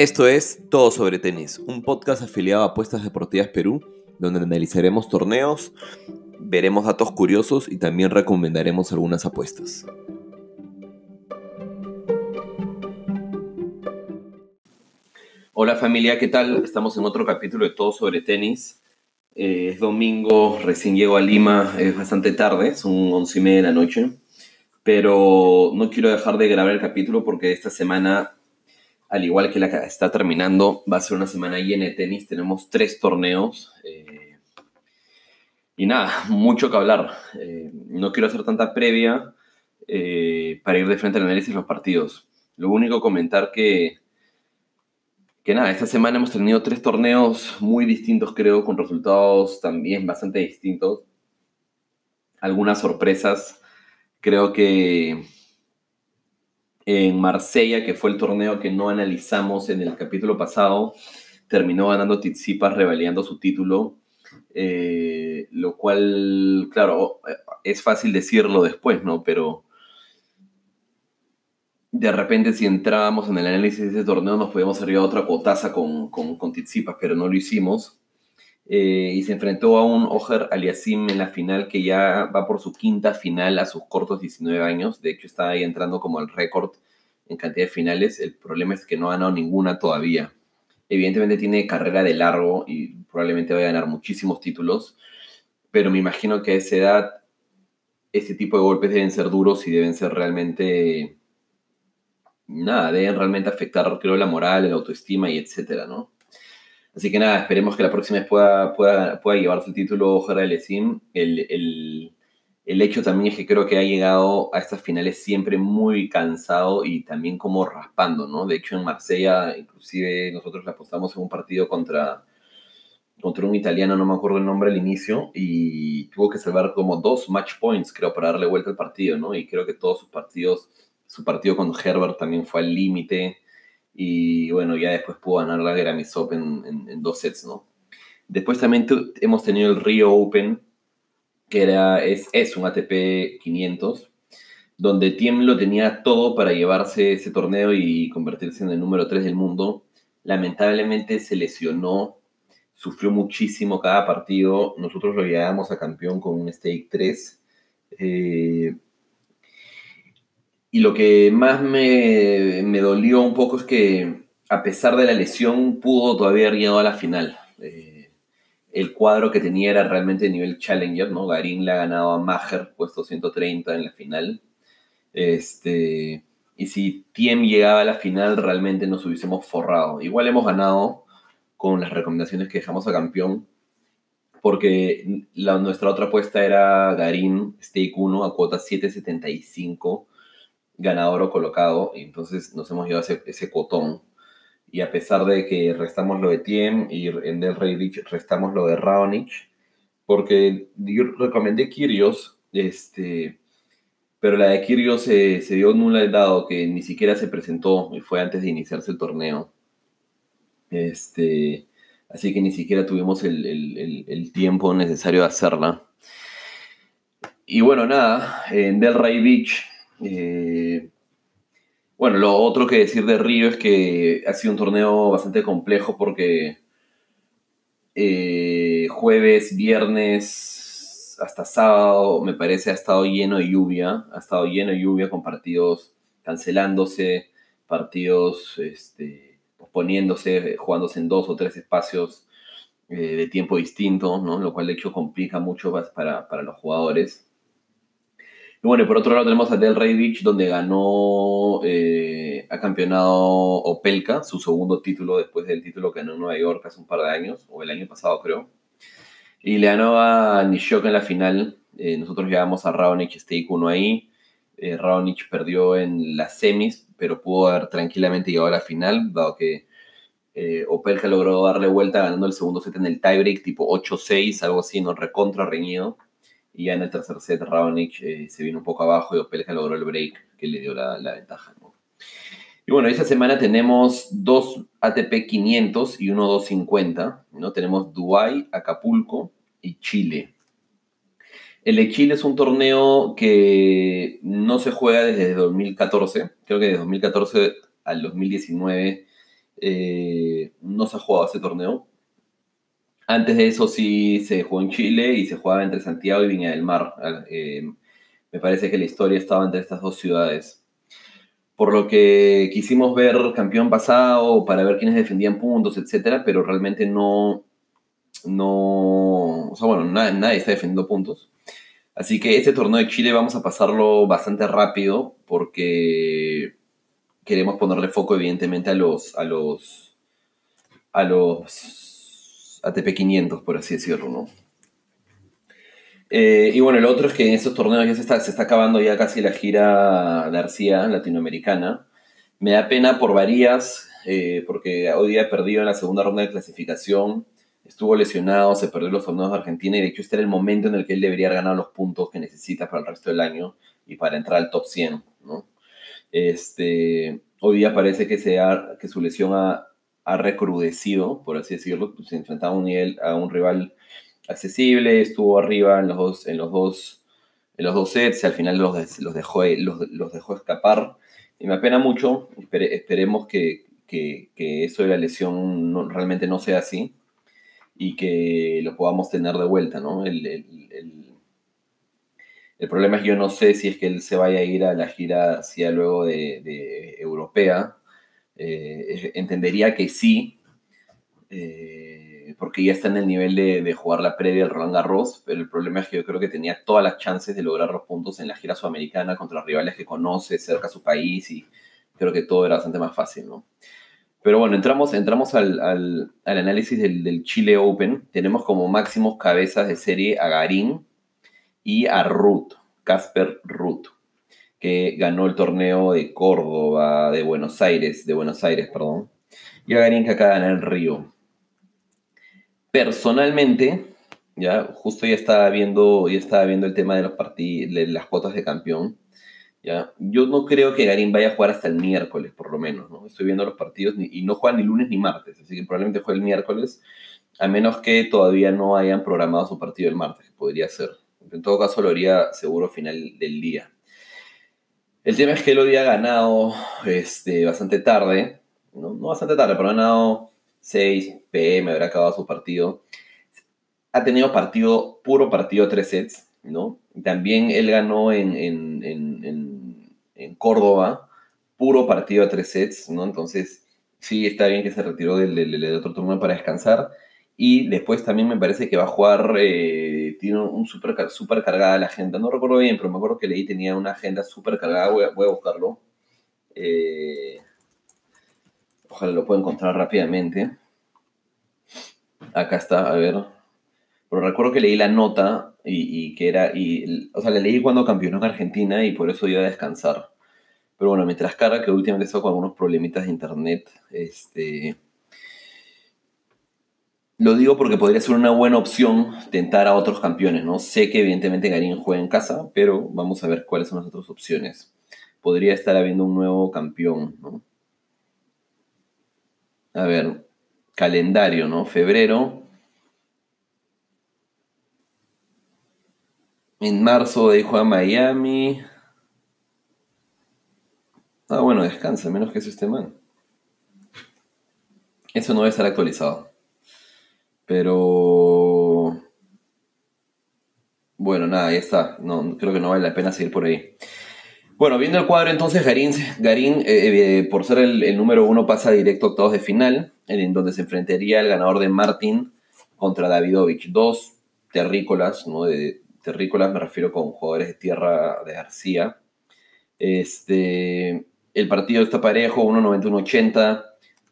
Esto es Todo sobre Tenis, un podcast afiliado a Apuestas Deportivas Perú, donde analizaremos torneos, veremos datos curiosos y también recomendaremos algunas apuestas. Hola familia, ¿qué tal? Estamos en otro capítulo de Todo sobre Tenis. Eh, es domingo, recién llego a Lima, es bastante tarde, son once y media de la noche, pero no quiero dejar de grabar el capítulo porque esta semana al igual que la que está terminando, va a ser una semana llena de tenis. Tenemos tres torneos. Eh, y nada, mucho que hablar. Eh, no quiero hacer tanta previa eh, para ir de frente al análisis de los partidos. Lo único comentar que, que nada, esta semana hemos tenido tres torneos muy distintos, creo, con resultados también bastante distintos. Algunas sorpresas. Creo que en Marsella, que fue el torneo que no analizamos en el capítulo pasado, terminó ganando Tizipas, revaliando su título, eh, lo cual, claro, es fácil decirlo después, ¿no? Pero de repente si entrábamos en el análisis de ese torneo nos podíamos arribar a otra cotaza con, con, con pero no lo hicimos. Eh, y se enfrentó a un Oger Aliasim en la final que ya va por su quinta final a sus cortos 19 años. De hecho, está ahí entrando como el récord en cantidad de finales. El problema es que no ha ganado ninguna todavía. Evidentemente tiene carrera de largo y probablemente va a ganar muchísimos títulos, pero me imagino que a esa edad este tipo de golpes deben ser duros y deben ser realmente nada, deben realmente afectar, creo, la moral, la autoestima y etcétera, ¿no? Así que nada, esperemos que la próxima pueda, pueda, pueda llevarse el título Gerard Lesim. El, el, el, hecho también es que creo que ha llegado a estas finales siempre muy cansado y también como raspando, ¿no? De hecho, en Marsella, inclusive nosotros le apostamos en un partido contra, contra un italiano, no me acuerdo el nombre al inicio, y tuvo que salvar como dos match points, creo, para darle vuelta al partido, ¿no? Y creo que todos sus partidos, su partido con Herbert también fue al límite y bueno, ya después pudo ganar la Grammys Open en, dos sets, ¿no? Después también hemos tenido el Rio Open, que era, es, es un ATP 500, donde Tiem lo tenía todo para llevarse ese torneo y convertirse en el número 3 del mundo. Lamentablemente se lesionó, sufrió muchísimo cada partido. Nosotros lo llevamos a campeón con un stake 3. Eh, y lo que más me, dolió un poco es que, a pesar de la lesión, pudo todavía haber llegado a la final. Eh, el cuadro que tenía era realmente de nivel challenger, ¿no? Garín le ha ganado a Maher, puesto 130 en la final. Este, y si Tiem llegaba a la final, realmente nos hubiésemos forrado. Igual hemos ganado con las recomendaciones que dejamos a campeón, porque la, nuestra otra apuesta era Garín, Stake 1 a cuota 775 ganador o colocado, y entonces nos hemos llevado ese, ese cotón. Y a pesar de que restamos lo de Tiem y en Del Rey Rich restamos lo de Raonic, porque yo recomendé Kirios, este, pero la de Kirios se, dio nula dado que ni siquiera se presentó y fue antes de iniciarse el torneo. Este, así que ni siquiera tuvimos el, el, el, tiempo necesario de hacerla. Y bueno, nada, en Del Rey Beach bueno, lo otro que decir de Río es que ha sido un torneo bastante complejo porque eh, jueves, viernes, hasta sábado, me parece, ha estado lleno de lluvia, ha estado lleno de lluvia con partidos cancelándose, partidos este, posponiéndose, jugándose en dos o tres espacios eh, de tiempo distintos, ¿no? lo cual de hecho complica mucho para, para los jugadores. Y bueno, y por otro lado tenemos a Del Rey Beach, donde ganó, eh, ha campeonado Opelka, su segundo título después del título que ganó en Nueva York hace un par de años, o el año pasado creo. Y le ganó a Nishioka en la final. Eh, nosotros llevamos a Raonic Stake 1 ahí. Eh, Raonic perdió en las semis, pero pudo haber tranquilamente llegado a la final, dado que eh, Opelka logró darle vuelta ganando el segundo set en el tiebreak, tipo 8-6, algo así, no recontra reñido y ya en el tercer set Raonic eh, se vino un poco abajo y Opelka logró el break que le dio la, ventaja. Y bueno, esta semana tenemos dos ATP 500 y uno 250. ¿no? Tenemos Dubái, Acapulco y Chile. El de Chile es un torneo que no se juega desde 2014. Creo que desde 2014 al 2019 eh, no se ha jugado ese torneo. Antes de eso sí se jugó en Chile y se jugaba entre Santiago y Viña del Mar. Eh, me parece que la historia estaba entre estas dos ciudades. Por lo que quisimos ver campeón pasado para ver quiénes defendían puntos, etcétera, pero realmente no, no, o sea, bueno, nadie, está defendiendo puntos. Así que este torneo de Chile vamos a pasarlo bastante rápido porque queremos ponerle foco evidentemente a los, a los, a los ATP 500, por así decirlo, ¿no? Eh, y bueno, el otro es que en estos torneos ya se está, se está acabando ya casi la gira García latinoamericana. Me da pena por varias, eh, porque hoy día perdido en la segunda ronda de clasificación, estuvo lesionado, se perdió los torneos de Argentina y de hecho este era el momento en el que él debería ganar los puntos que necesita para el resto del año y para entrar al top 100, ¿no? Este, hoy día parece que, sea, que su lesión ha, ha recrudecido, por así decirlo, pues, se enfrentaba a un, nivel, a un rival accesible, estuvo arriba en los dos, en los dos, en los dos sets y al final los, los, dejó, los, dejó escapar. Y me apena mucho, esperemos que, que, eso de la lesión realmente no sea así y que lo podamos tener de vuelta, ¿no? El, el, el, problema es que yo no sé si es que él se vaya a ir a la gira hacia luego de, de europea, eh, entendería que sí, eh, porque ya está en el nivel de, jugar la previa del Roland Garros, pero el problema es que yo creo que tenía todas las chances de lograr los puntos en la gira sudamericana contra rivales que conoce, cerca a su país, y creo que todo era bastante más fácil, ¿no? Pero bueno, entramos, entramos al, al, análisis del, del, Chile Open. Tenemos como máximos cabezas de serie a Garín y a Ruth, Casper Ruth que ganó el torneo de Córdoba, de Buenos Aires, de Buenos Aires, perdón, y a Garín que acaba de ganar el Río. Personalmente, ya justo ya estaba viendo, ya estaba viendo el tema de, los las cuotas de campeón. ¿ya? Yo no creo que Garín vaya a jugar hasta el miércoles, por lo menos. ¿no? Estoy viendo los partidos y no juega ni lunes ni martes, así que probablemente juegue el miércoles, a menos que todavía no hayan programado su partido el martes, que podría ser. En todo caso, lo haría seguro final del día. El tema es que él ha ganado este, bastante tarde, ¿no? bastante tarde, pero ha ganado 6 pm, habrá acabado su partido. Ha tenido partido, puro partido, tres sets, ¿no? También él ganó en, en, en, en Córdoba, puro partido a tres sets, ¿no? Entonces, sí, está bien que se retiró del, del otro turno para descansar. Y después también me parece que va a jugar, eh, tiene un super, super cargada la agenda. No recuerdo bien, pero me acuerdo que leí tenía una agenda súper cargada. Voy a, voy buscarlo. Eh, ojalá lo pueda encontrar rápidamente. Acá está, a ver. Pero recuerdo que leí la nota y, que era, y, o sea, la leí cuando campeonó en Argentina y por eso iba a descansar. Pero bueno, mientras carga, que últimamente estado con algunos problemitas de internet, este lo digo porque podría ser una buena opción tentar a otros campeones, ¿no? Sé que evidentemente Garín juega en casa, pero vamos a ver cuáles son las otras opciones. Podría estar habiendo un nuevo campeón, ¿no? A ver, calendario, ¿no? Febrero. En marzo de juega Miami. Ah, bueno, descansa, menos que eso esté mal. Eso no debe estar actualizado. Pero. Bueno, nada, ya está. No, creo que no vale la pena seguir por ahí. Bueno, viendo el cuadro entonces, Garín, Garín eh, eh, por ser el, número uno, pasa directo a octavos de final, en donde se enfrentaría el ganador de Martín contra Davidovich. Dos terrícolas, ¿no? De terrícolas me refiero con jugadores de tierra de García. Este, el partido está parejo, 1.91.80.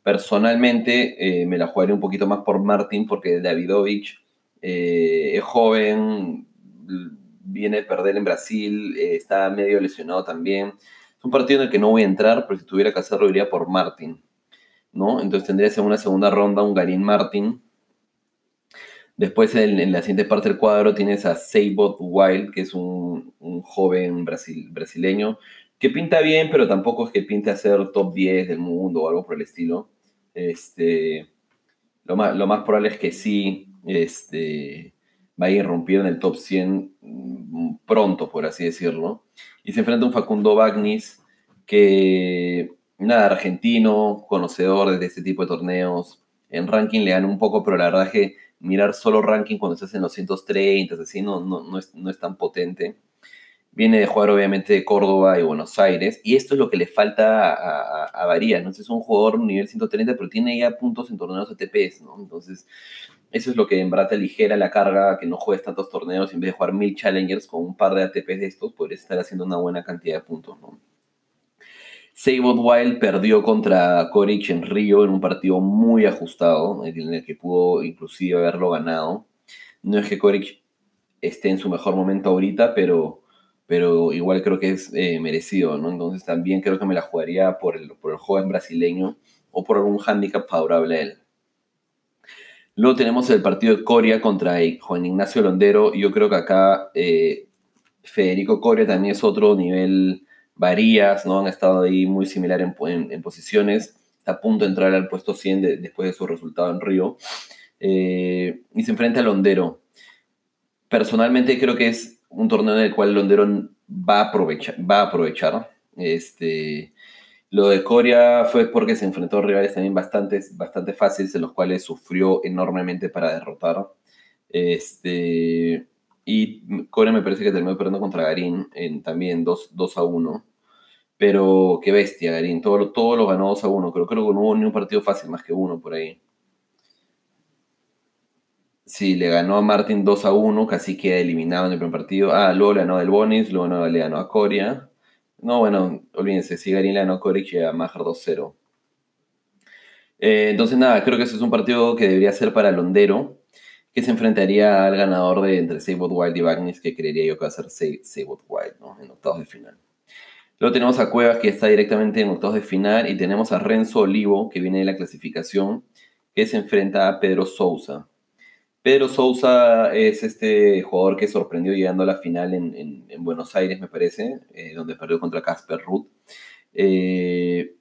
Personalmente eh, me la jugaré un poquito más por Martin porque Davidovich eh, es joven, viene de perder en Brasil, eh, está medio lesionado también. Es un partido en el que no voy a entrar, pero si tuviera que hacerlo iría por Martin. ¿no? Entonces tendría en una segunda ronda un Garín Martin. Después en, la siguiente parte del cuadro tienes a Seibot Wild, que es un, joven brasileño, que pinta bien, pero tampoco es que pinte a ser top 10 del mundo o algo por el estilo. Este, lo, más, lo más probable es que sí este, vaya a irrumpir en el top 100 pronto, por así decirlo. Y se enfrenta a un Facundo Bagnis que nada, argentino, conocedor de este tipo de torneos. En ranking le gana un poco, pero la verdad es que mirar solo ranking cuando estás en los 130, así, no, no, no, es, no es tan potente. Viene de jugar obviamente de Córdoba y Buenos Aires, y esto es lo que le falta a, a, Varía, ¿no? Es un jugador nivel 130, pero tiene ya puntos en torneos ATPs, ¿no? Entonces, eso es lo que en verdad ligera la carga, que no juegues tantos torneos, en vez de jugar mil challengers con un par de ATPs de estos, podrías estar haciendo una buena cantidad de puntos, ¿no? Wild perdió contra Koric en Río en un partido muy ajustado, en el que pudo inclusive haberlo ganado. No es que Koric esté en su mejor momento ahorita, pero, pero igual creo que es eh, merecido, ¿no? Entonces también creo que me la jugaría por el, por el joven brasileño o por algún handicap favorable a él. Luego tenemos el partido de Coria contra Juan Ignacio Londero. Yo creo que acá eh, Federico Coria también es otro nivel Varías, ¿no? Han estado ahí muy similar en, posiciones. Está a punto de entrar al puesto 100 después de su resultado en Río. Eh, y se enfrenta a Londero. Personalmente creo que es un torneo en el cual Londero va a aprovechar. Va a aprovechar. Este, lo de Coria fue porque se enfrentó a rivales también bastante, bastante fáciles, en los cuales sufrió enormemente para derrotar. Este, y Corea me parece que terminó perdiendo contra Garín en también 2, 2 a 1. Pero qué bestia, Garín. Todo, todo lo ganó 2 a 1. Creo, creo que no hubo ni un partido fácil más que uno por ahí. Sí, le ganó a Martin 2 a 1, casi queda eliminado en el primer partido. Ah, luego le ganó del Bonis, luego le ganó a Coria. No, bueno, olvídense, si Garín le ganó a Coria y a Maher 2-0. Eh, entonces, nada, creo que ese es un partido que debería ser para Londero que se enfrentaría al ganador de entre Sabot Wild y Bagnis, que creería yo que va a ser Wild, ¿no? En octavos de final. Luego tenemos a Cuevas, que está directamente en octavos de final, y tenemos a Renzo Olivo, que viene de la clasificación, que se enfrenta a Pedro Sousa. Pedro Sousa es este jugador que sorprendió llegando a la final en, Buenos Aires, me parece, eh, donde perdió contra Casper Ruth. Eh,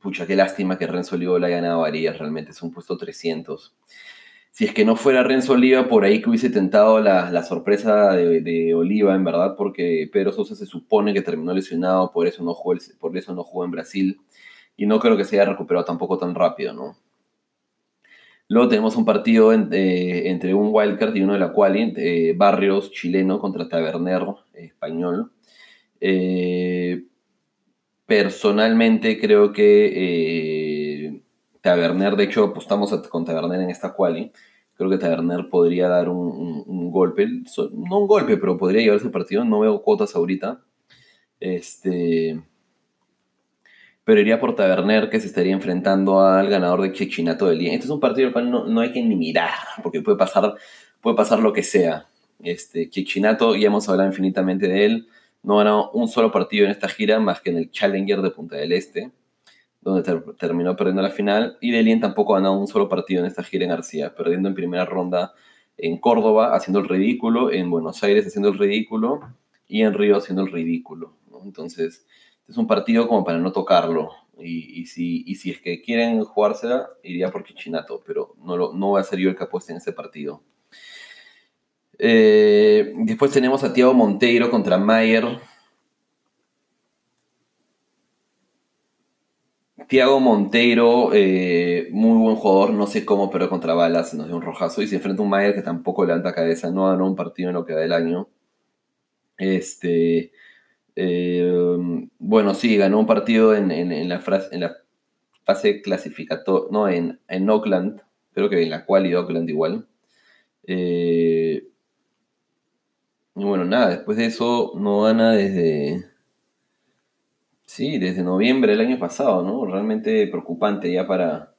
pucha, qué lástima que Renzo Olivo le haya ganado Arias, realmente es un puesto 300 si es que no fuera Renzo Oliva, por ahí que hubiese tentado la, sorpresa de, Oliva, en verdad, porque Pedro Sosa se supone que terminó lesionado, por eso no jugó, por eso no jugó en Brasil, y no creo que se haya recuperado tampoco tan rápido, ¿no? Luego tenemos un partido eh, entre un wildcard y uno de la quali, eh, Barrios chileno contra Taberner español. Eh, personalmente creo que Taberner, de hecho apostamos con Taberner en esta quali Creo que Taberner podría dar un, golpe, no un golpe, pero podría llevarse el partido. No veo cuotas ahorita. Este, pero iría por Taberner que se estaría enfrentando al ganador de Chechinato del día. Este es un partido al cual no, hay que ni mirar, porque puede pasar, puede pasar lo que sea. Este, Chechinato, ya hemos hablado infinitamente de él, no ha ganado un solo partido en esta gira más que en el Challenger de Punta del Este donde terminó perdiendo la final, y Delien tampoco ha ganado un solo partido en esta gira en García, perdiendo en primera ronda en Córdoba, haciendo el ridículo, en Buenos Aires haciendo el ridículo, y en Río haciendo el ridículo. Entonces, es un partido como para no tocarlo. Y, si, si es que quieren jugársela, iría por Kichinato, pero no, lo, no a ser yo el que apueste en ese partido. Eh, después tenemos a Thiago Monteiro contra Mayer. Tiago Monteiro, eh, muy buen jugador, no sé cómo, pero contra balas nos dio un rojazo y se enfrenta a un Mayer que tampoco levanta cabeza, no ganó un partido en lo que da el año. Este, eh, bueno, sí, ganó un partido en, la, fase clasificatoria, no, en, Oakland, creo que en la cual y Oakland igual. Eh, y bueno, nada, después de eso no gana desde Sí, desde noviembre del año pasado, ¿no? Realmente preocupante ya para,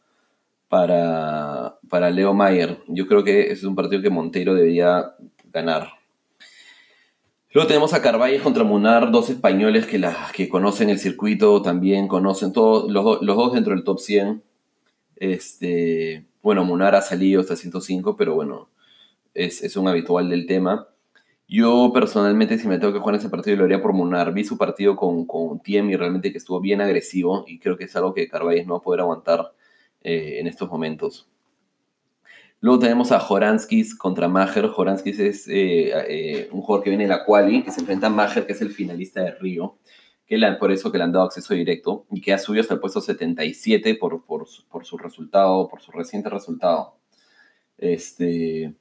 para, para Leo Mayer. Yo creo que ese es un partido que Monteiro debería ganar. Luego tenemos a Carvalles contra Munar, dos españoles que, la, que conocen el circuito, también conocen todos, los, dos dentro del top 100. Este, bueno, Munar ha salido hasta 105, pero bueno, es, es un habitual del tema. Yo personalmente, si me tengo que jugar ese partido, lo haría por Munar. Vi su partido con, con Tiem y realmente que estuvo bien agresivo y creo que es algo que Carvalles no va a poder aguantar eh, en estos momentos. Luego tenemos a Joranskis contra Maher. Joranskis es eh, eh, un jugador que viene de la Quali, que se enfrenta a Maher, que es el finalista de Río, que por eso que le han dado acceso directo y que ha subido hasta el puesto 77 por, por, por su resultado, por su reciente resultado. Este,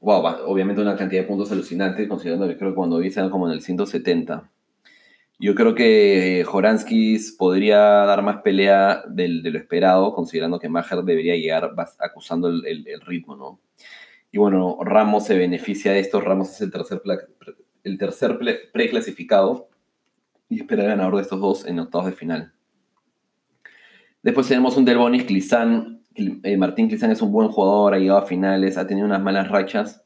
wow, obviamente una cantidad de puntos alucinante, considerando que creo que cuando vi como en el 170. Yo creo que Joranskis podría dar más pelea del, de lo esperado, considerando que Maher debería llegar acusando el, el, ritmo, ¿no? Y bueno, Ramos se beneficia de esto. Ramos es el tercer, el tercer preclasificado y espera el ganador de estos dos en octavos de final. Después tenemos un Delbonis Clizán. Eh, Martín Clizán es un buen jugador, ha llegado a finales, ha tenido unas malas rachas.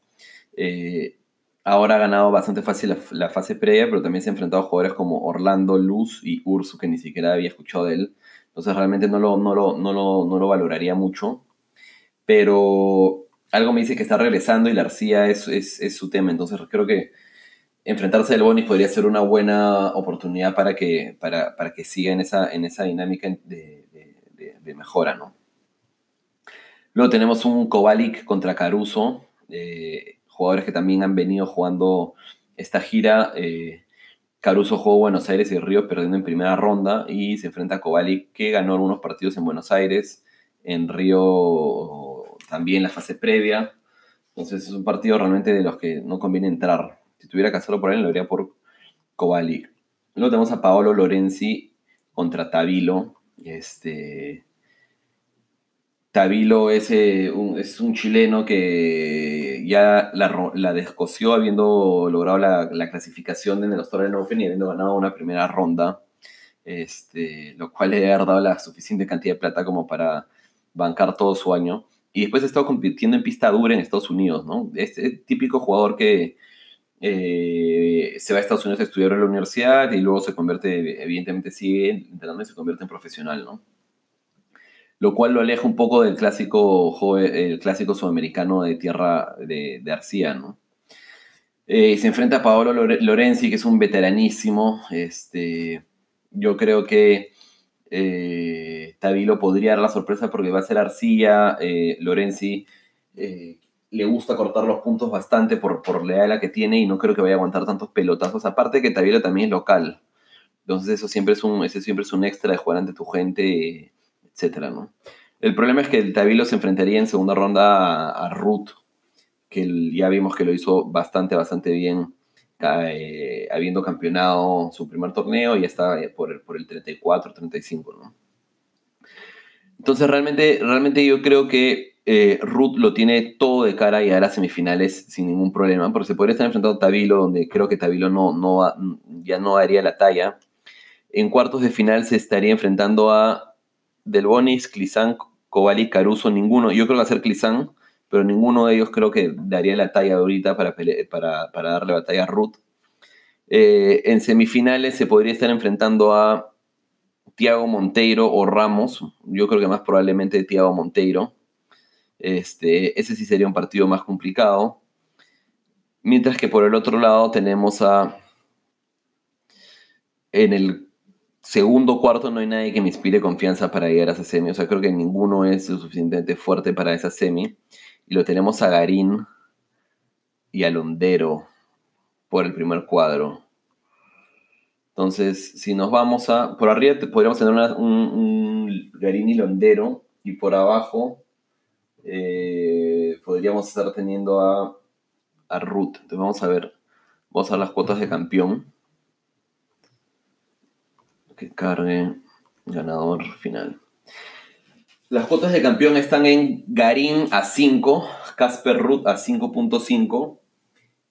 Eh, ahora ha ganado bastante fácil la, fase previa, pero también se ha enfrentado a jugadores como Orlando, Luz y Ursu, que ni siquiera había escuchado de él. Entonces realmente no lo, no lo, no lo, valoraría mucho. Pero algo me dice que está regresando y la es, es, su tema. Entonces creo que enfrentarse al Bonis podría ser una buena oportunidad para que, para, que siga en esa, en esa dinámica de, mejora, ¿no? Luego tenemos un Kovalik contra Caruso. Eh, jugadores que también han venido jugando esta gira. Eh, Caruso jugó Buenos Aires y Río perdiendo en primera ronda y se enfrenta a Kovalik que ganó algunos partidos en Buenos Aires, en Río también la fase previa. Entonces es un partido realmente de los que no conviene entrar. Si tuviera que hacerlo por él, lo haría por Kovalik. Luego tenemos a Paolo Lorenzi contra Tabilo. Este, Tabilo es, un, es un chileno que ya la, la habiendo logrado la, clasificación en el Australian Open y habiendo ganado una primera ronda, este, lo cual le ha dado la suficiente cantidad de plata como para bancar todo su año. Y después ha estado compitiendo en pista dura en Estados Unidos, ¿no? Es el típico jugador que eh, se va a Estados Unidos a estudiar en la universidad y luego se convierte, evidentemente sigue entrenando y se convierte en profesional, ¿no? Lo cual lo aleja un poco del clásico, el clásico sudamericano de tierra de, de Arcía. Eh, se enfrenta a Paolo Lorenzi, que es un veteranísimo. Este, yo creo que eh, Tabilo podría dar la sorpresa porque va a ser Arcía. Eh, Lorenzi le gusta cortar los puntos bastante por, por la edad que tiene y no creo que vaya a aguantar tantos pelotazos. Aparte que Tabilo también es local. Entonces eso siempre es un, ese siempre es un extra de jugar ante tu gente etcétera, ¿no? El problema es que el Tabilo se enfrentaría en segunda ronda a, Ruth, que ya vimos que lo hizo bastante, bastante bien, eh, habiendo campeonado su primer torneo y ya está por el, por el 34, 35, ¿no? Entonces realmente, realmente yo creo que eh, Ruth lo tiene todo de cara y a semifinales sin ningún problema, porque se podría estar enfrentando a Tabilo, donde creo que Tabilo no, no, ya no haría la talla. En cuartos de final se estaría enfrentando a del Bonis, Clizán, Kovali, Caruso, ninguno. Yo creo que va a ser Clizán, pero ninguno de ellos creo que daría la talla ahorita para, para, para darle batalla a Ruth. Eh, en semifinales se podría estar enfrentando a Tiago Monteiro o Ramos. Yo creo que más probablemente Tiago Monteiro. Este, ese sí sería un partido más complicado. Mientras que por el otro lado tenemos a. En el segundo cuarto no hay nadie que me inspire confianza para llegar a esa semi. O sea, creo que ninguno es lo suficientemente fuerte para esa semi. Y lo tenemos a Garín y a Londero por el primer cuadro. Entonces, si nos vamos a... Por arriba podríamos tener un, Garín y Londero. Y por abajo eh, podríamos estar teniendo a, a Ruth. Entonces vamos a ver. Vamos a ver las cuotas de campeón que cargue ganador final. Las cuotas de campeón están en Garín a 5, Casper Ruth a 5.5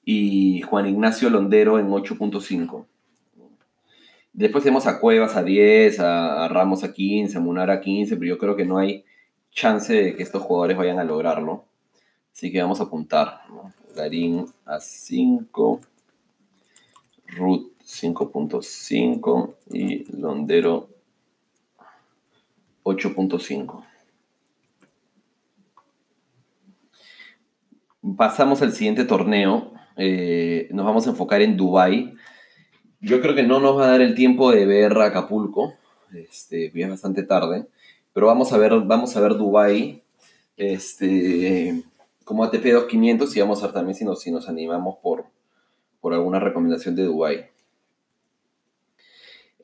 y Juan Ignacio Londero en 8.5. Después tenemos a Cuevas a 10, a, Ramos a 15, a Munar a 15, pero yo creo que no hay chance de que estos jugadores vayan a lograrlo. Así que vamos a apuntar. Garín a 5, Ruth 5.5 y Londero 8.5. Pasamos al siguiente torneo. Eh, nos vamos a enfocar en Dubai. Yo creo que no nos va a dar el tiempo de ver Acapulco. Este, es bastante tarde. Pero vamos a ver, vamos a ver Dubai. Este, como ATP 2500 y vamos a ver también si nos, si nos animamos por, por alguna recomendación de Dubai.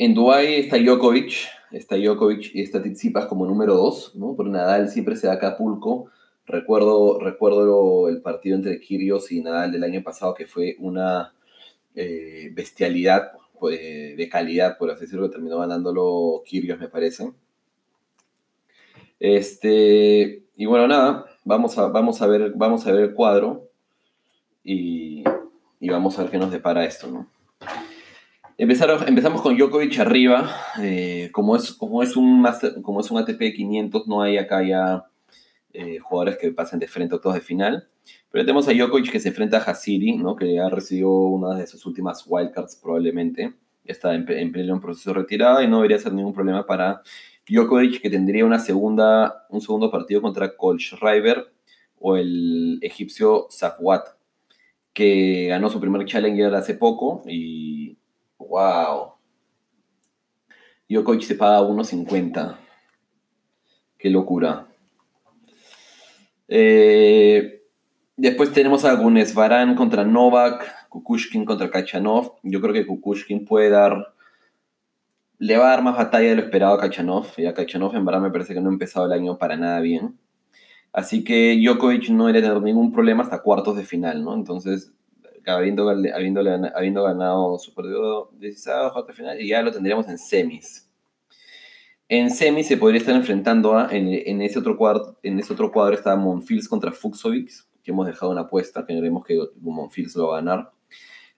En Dubái está Djokovic, está Djokovic y está Tsitsipas como número dos, ¿no? Por Nadal siempre se da Acapulco. Recuerdo, recuerdo el partido entre Kyrgios y Nadal del año pasado que fue una eh, bestialidad pues, de calidad, por así decirlo, terminó ganándolo Kyrgios, me parece. Este, y bueno, nada, vamos a, vamos a, ver, vamos a ver el cuadro y, y vamos a ver qué nos depara esto, ¿no? Empezamos con Djokovic arriba. Eh, como, es, como, es un como es un ATP 500, no hay acá ya eh, jugadores que pasen de frente a todos de final. Pero tenemos a Djokovic que se enfrenta a Hasiri, ¿no? que ha recibido una de sus últimas wildcards probablemente. Está en, en pleno proceso de retirada y no debería ser ningún problema para Djokovic, que tendría una segunda, un segundo partido contra Schreiber o el egipcio Safwat, que ganó su primer challenger hace poco y Wow. Djokovic se paga 1.50. Qué locura. Eh, después tenemos a Gunes Varan contra Novak, Kukushkin contra Kachanov. Yo creo que Kukushkin puede dar. Le va a dar más batalla de lo esperado a Kachanov. Y a Kachanov en verdad me parece que no ha empezado el año para nada bien. Así que Djokovic no debería tener ningún problema hasta cuartos de final, ¿no? Entonces habiendo, habiendo, ganado su partido final, y ya lo tendríamos en semis. En semis se podría estar enfrentando a, en, ese otro cuadro, en ese otro cuadro está Monfils contra Fuxovic, que hemos dejado una apuesta, que que Monfils lo va a ganar.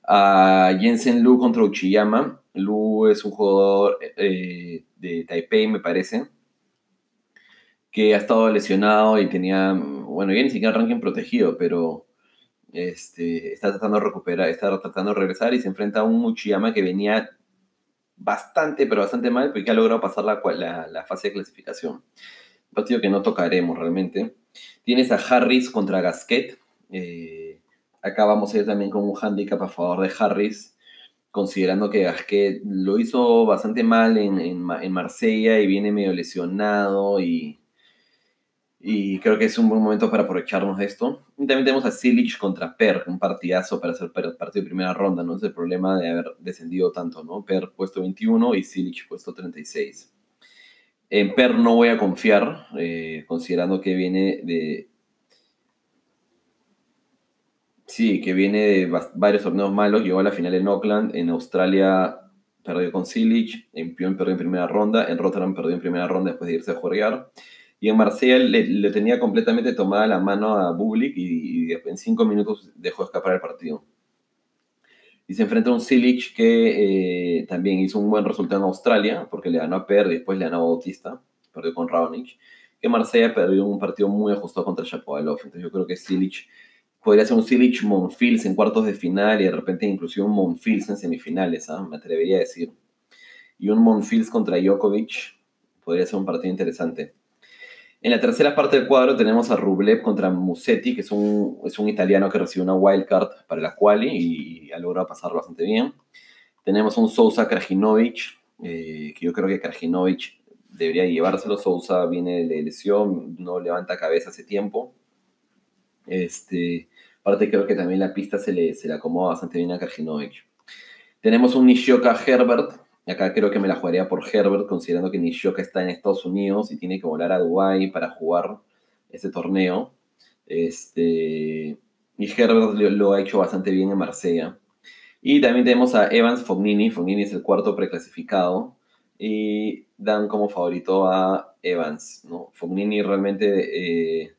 A Jensen Lu contra Uchiyama. Lu es un jugador eh, de Taipei, me parece, que ha estado lesionado y tenía, bueno, ya ni siquiera ranking protegido, pero este, está tratando de recuperar, está tratando de regresar y se enfrenta a un Uchiyama que venía bastante, pero bastante mal, porque ha logrado pasar la, la, fase de clasificación. Un partido que no tocaremos realmente. Tienes a Harris contra Gasquet. Eh, acá vamos a ir también con un handicap a favor de Harris, considerando que Gasquet lo hizo bastante mal en, en, en Marsella y viene medio lesionado y y creo que es un buen momento para aprovecharnos de esto. Y también tenemos a Silich contra Per, un partidazo para hacer partido de primera ronda, ¿no? Es el problema de haber descendido tanto, ¿no? Per puesto 21 y Silich puesto 36. En Per no voy a confiar, eh, considerando que viene de... Sí, que viene de varios torneos malos. Llegó a la final en Auckland, en Australia perdió con Silich, en Pion perdió en primera ronda, en Rotterdam perdió en primera ronda después de irse a jugar y en Marsella le, tenía completamente tomada la mano a Bublik y, en cinco minutos dejó escapar el partido. Y se enfrenta a un Silic que eh, también hizo un buen resultado en Australia, porque le ganó a Per después le ganó a Bautista, perdió con Raonic. Que Marsella perdió un partido muy ajustado contra Shapovalov. Entonces yo creo que Silic podría ser un Silic Monfils en cuartos de final y de repente inclusive un Monfils en semifinales, ¿ah? me atrevería a decir. Y un Monfils contra Djokovic podría ser un partido interesante. En la tercera parte del cuadro tenemos a Rublev contra Musetti, que es un, es un italiano que recibió una wildcard para la quali y ha logrado pasar bastante bien. Tenemos un Sousa Krajinovic, eh, que yo creo que Krajinovic debería llevárselo. Sousa viene de lesión, no levanta cabeza hace tiempo. Este, aparte creo que también la pista se le, se le acomoda bastante bien a Krajinovic. Tenemos un Nishioka Herbert, Acá creo que me la jugaría por Herbert, considerando que Nishioka está en Estados Unidos y tiene que volar a Dubái para jugar ese torneo. Este, y Herbert lo, ha hecho bastante bien en Marsella. Y también tenemos a Evans Fognini. Fognini es el cuarto preclasificado. Y dan como favorito a Evans. ¿no? Fognini realmente, eh,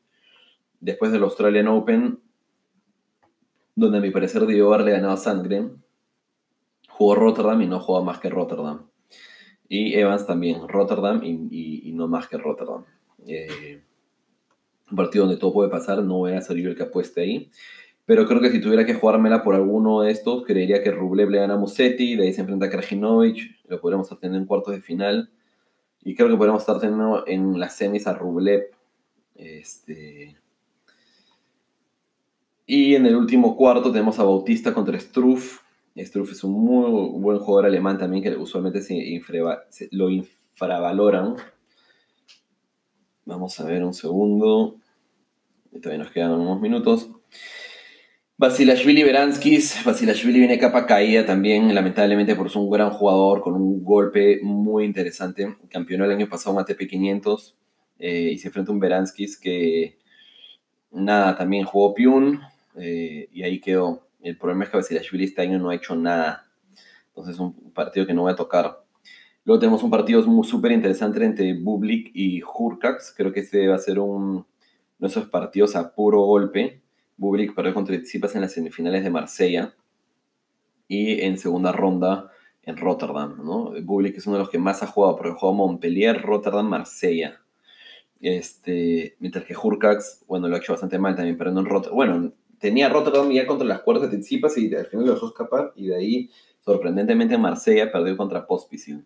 después del Australian Open, donde a mi parecer debió haberle ganado a Sandgren, jugó Rotterdam y no jugó más que Rotterdam. Y Evans también, Rotterdam y, no más que Rotterdam. Eh, un partido donde todo puede pasar, no voy a yo el que apueste ahí. Pero creo que si tuviera que jugármela por alguno de estos, creería que Rublev le gana a Musetti, de ahí se enfrenta a Krajinovic, lo podríamos estar teniendo en cuartos de final. Y creo que podríamos estar teniendo en las semis a Rublev. Este... Y en el último cuarto tenemos a Bautista contra Struff. Struff es un muy buen jugador alemán también que usualmente se, lo infravaloran. Vamos a ver un segundo. Todavía nos quedan unos minutos. Basilashvili Beranskis, Basilashvili viene capa caída también, lamentablemente por ser un gran jugador con un golpe muy interesante. Campeonó el año pasado un ATP 500 eh, y se enfrenta a un Beranskis que, nada, también jugó Piun eh, y ahí quedó. El problema es que Basilashvili este año no ha hecho nada. Entonces es un partido que no voy a tocar. Luego tenemos un partido súper interesante entre Bublik y Hurkax. Creo que este va a ser un de esos partidos a puro golpe. Bublik perdió contra Tsitsipas en las semifinales de Marsella y en segunda ronda en Rotterdam. ¿no? Bublik es uno de los que más ha jugado, porque jugó Montpellier, Rotterdam, Marsella. Este, mientras que Hurkax, bueno, lo ha hecho bastante mal también, perdiendo en Rotterdam. Bueno, tenía Rotterdam ya contra las cuerdas de Tsitsipas y al final lo dejó escapar y de ahí, sorprendentemente, Marsella perdió contra Pospisil.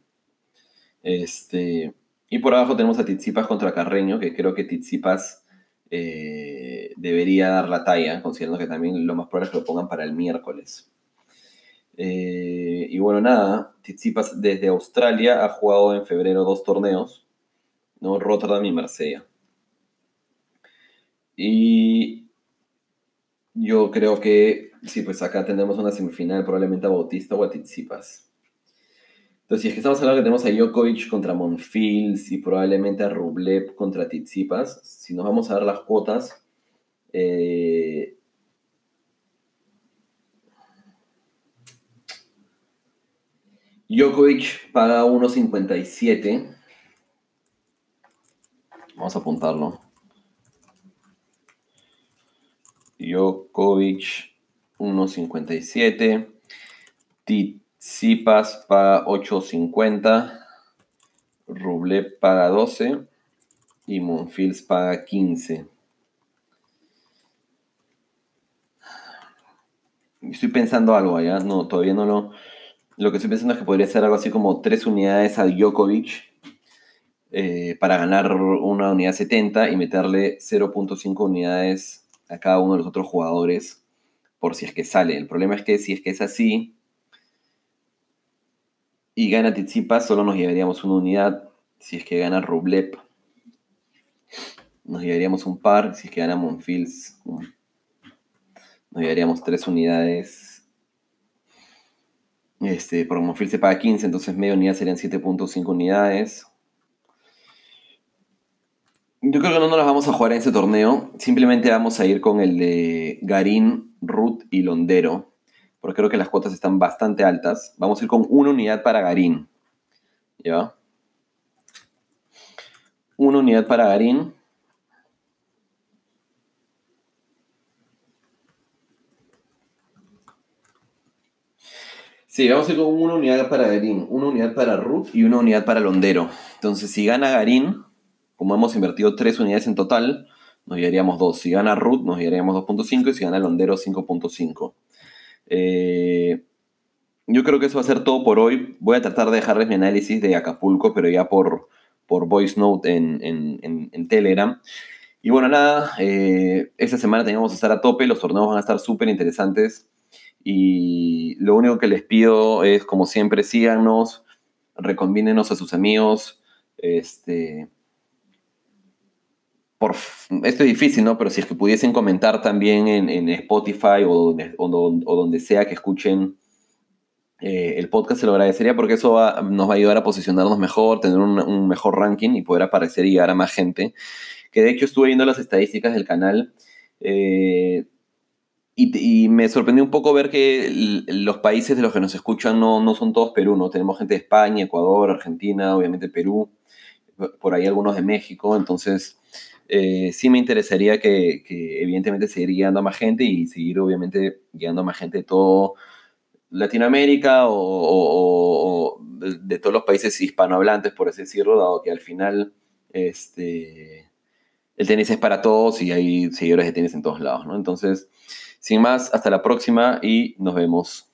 Este, y por abajo tenemos a Tizipas contra Carreño, que creo que Tizipas eh, debería dar la talla, considerando que también lo más probable es que lo pongan para el miércoles. Eh, y bueno, nada, Tizipas desde Australia ha jugado en febrero dos torneos, ¿no? Rotterdam y Marsella. Y yo creo que, sí, pues acá tendremos una semifinal probablemente a Bautista o a Tizipas. Entonces, si es que estamos hablando que tenemos a Djokovic contra Monfils y probablemente a Rublev contra Tsitsipas, si nos vamos a dar las cuotas, eh, Djokovic paga 1.57. Vamos a apuntarlo. Djokovic 1.57. Zipas paga 8.50, Rublev paga 12 y Monfils paga 15. Estoy pensando algo allá, no, todavía no lo... Lo que estoy pensando es que podría ser algo así como 3 unidades a Djokovic eh, para ganar una unidad 70 y meterle 0.5 unidades a cada uno de los otros jugadores por si es que sale. El problema es que si es que es así, y gana Tizipa, solo nos llevaríamos una unidad. Si es que gana Rublev, nos llevaríamos un par. Si es que gana Monfils, nos llevaríamos tres unidades. Este, por Monfils se paga 15, entonces media unidad serían 7.5 unidades. Yo creo que no nos las vamos a jugar en ese torneo. Simplemente vamos a ir con el de Garín, Ruth y Londero porque creo que las cuotas están bastante altas. Vamos a ir con una unidad para Garín. ¿Ya? Una unidad para Garín. Sí, vamos a ir con una unidad para Garín, una unidad para Ruth y una unidad para Londero. Entonces, si gana Garín, como hemos invertido tres unidades en total, nos llevaríamos dos. Si gana Ruth, nos llevaríamos 2.5 y si gana Londero, 5.5. Eh, yo creo que eso va a ser todo por hoy. Voy a tratar de dejarles mi análisis de Acapulco, pero ya por, por voice note en, Telegram. Y bueno, nada, eh, esta semana teníamos que estar a tope, los torneos van a estar súper interesantes. Y lo único que les pido es, como siempre, síganos, recombínenos a sus amigos. Este, por, esto es difícil, ¿no? Pero si es que pudiesen comentar también en, Spotify o donde, o, donde, sea que escuchen eh, el podcast, se lo agradecería porque eso nos va a ayudar a posicionarnos mejor, tener un, mejor ranking y poder aparecer y llegar a más gente. Que de hecho estuve viendo las estadísticas del canal eh, y, me sorprendió un poco ver que los países de los que nos escuchan no, no son todos Perú, ¿no? Tenemos gente de España, Ecuador, Argentina, obviamente Perú, por ahí algunos de México, entonces eh, sí me interesaría que, evidentemente seguir guiando a más gente y seguir obviamente guiando a más gente de todo Latinoamérica o, de, todos los países hispanohablantes, por así decirlo, dado que al final este, el tenis es para todos y hay seguidores de tenis en todos lados, ¿no? Entonces, sin más, hasta la próxima y nos vemos.